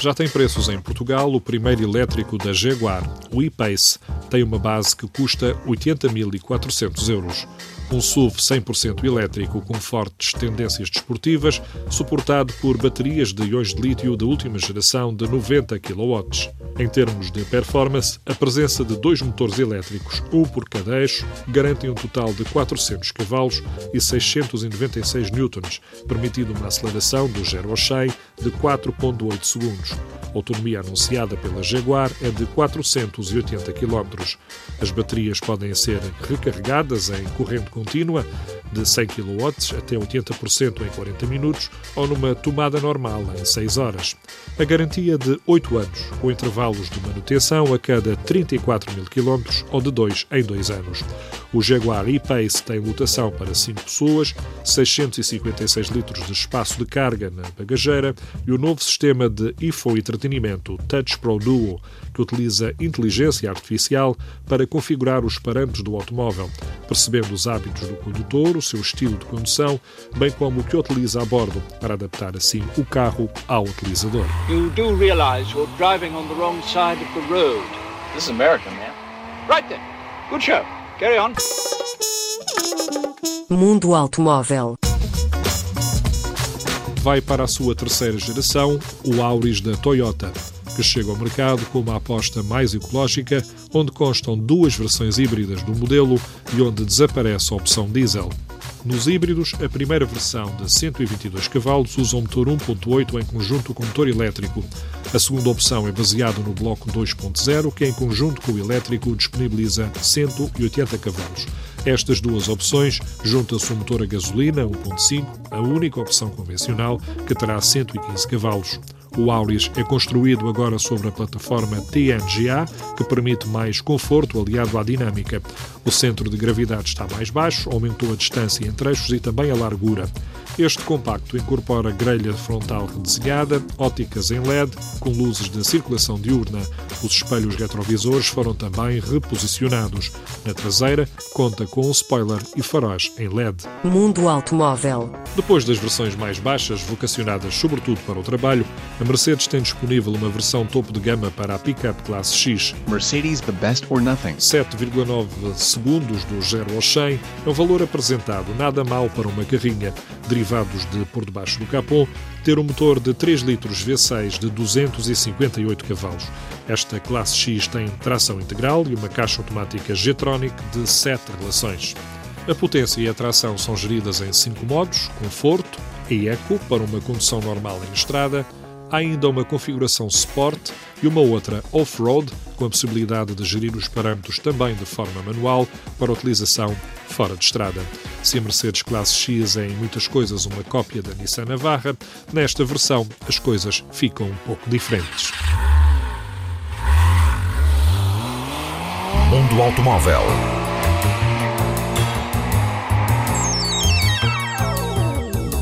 Já tem preços em Portugal o primeiro elétrico da Jaguar, o e-Pace. Tem uma base que custa 80.400 euros um SUV 100% elétrico com fortes tendências desportivas, suportado por baterias de íons de lítio da última geração de 90 kW. Em termos de performance, a presença de dois motores elétricos, um por cada eixo, garante um total de 400 cavalos e 696 N, permitindo uma aceleração do 0 ao 100 de 4,8 segundos. A autonomia anunciada pela Jaguar é de 480 km. As baterias podem ser recarregadas em corrente contínua de 100 kW até 80% em 40 minutos ou numa tomada normal em 6 horas. A garantia de 8 anos, com intervalos de manutenção a cada 34 mil km ou de 2 em 2 anos. O Jaguar E-Pace tem lotação para 5 pessoas, 656 litros de espaço de carga na bagageira e o novo sistema de IFO entretenimento Touch Pro Duo, que utiliza inteligência artificial para configurar os parâmetros do automóvel, percebendo os hábitos do condutor, o seu estilo de condução, bem como o que utiliza a bordo, para adaptar assim o carro ao utilizador. You do realize you're driving on the wrong side of the road. This is America, man. Right then. Good show. Carry on. Mundo Automóvel vai para a sua terceira geração, o Auris da Toyota, que chega ao mercado com uma aposta mais ecológica, onde constam duas versões híbridas do modelo e onde desaparece a opção diesel. Nos híbridos, a primeira versão de 122 cavalos usa um motor 1.8 em conjunto com motor elétrico. A segunda opção é baseada no bloco 2.0, que em conjunto com o elétrico disponibiliza 180 cavalos. Estas duas opções juntam-se um motor a gasolina 1.5, a única opção convencional, que terá 115 cavalos. O Auris é construído agora sobre a plataforma TNGA, que permite mais conforto aliado à dinâmica. O centro de gravidade está mais baixo, aumentou a distância entre eixos e também a largura. Este compacto incorpora grelha frontal redesenhada, óticas em LED, com luzes de circulação diurna. Os espelhos retrovisores foram também reposicionados. Na traseira, conta com um spoiler e faróis em LED. Mundo Automóvel. Depois das versões mais baixas, vocacionadas sobretudo para o trabalho, a Mercedes tem disponível uma versão topo de gama para a Pickup Classe X. Mercedes, the best or nothing. 7,9 segundos do 0 ao 100 é um valor apresentado nada mal para uma carrinha derivados de por debaixo do capô, ter um motor de 3 litros V6 de 258 cavalos. Esta classe X tem tração integral e uma caixa automática G-Tronic de 7 relações. A potência e a tração são geridas em 5 modos: conforto e eco para uma condução normal em estrada, há ainda uma configuração Sport e uma outra Off-Road, com a possibilidade de gerir os parâmetros também de forma manual para utilização fora de estrada. Se a Mercedes Classe X é em muitas coisas uma cópia da Nissan Navarra, nesta versão as coisas ficam um pouco diferentes. Mundo Automóvel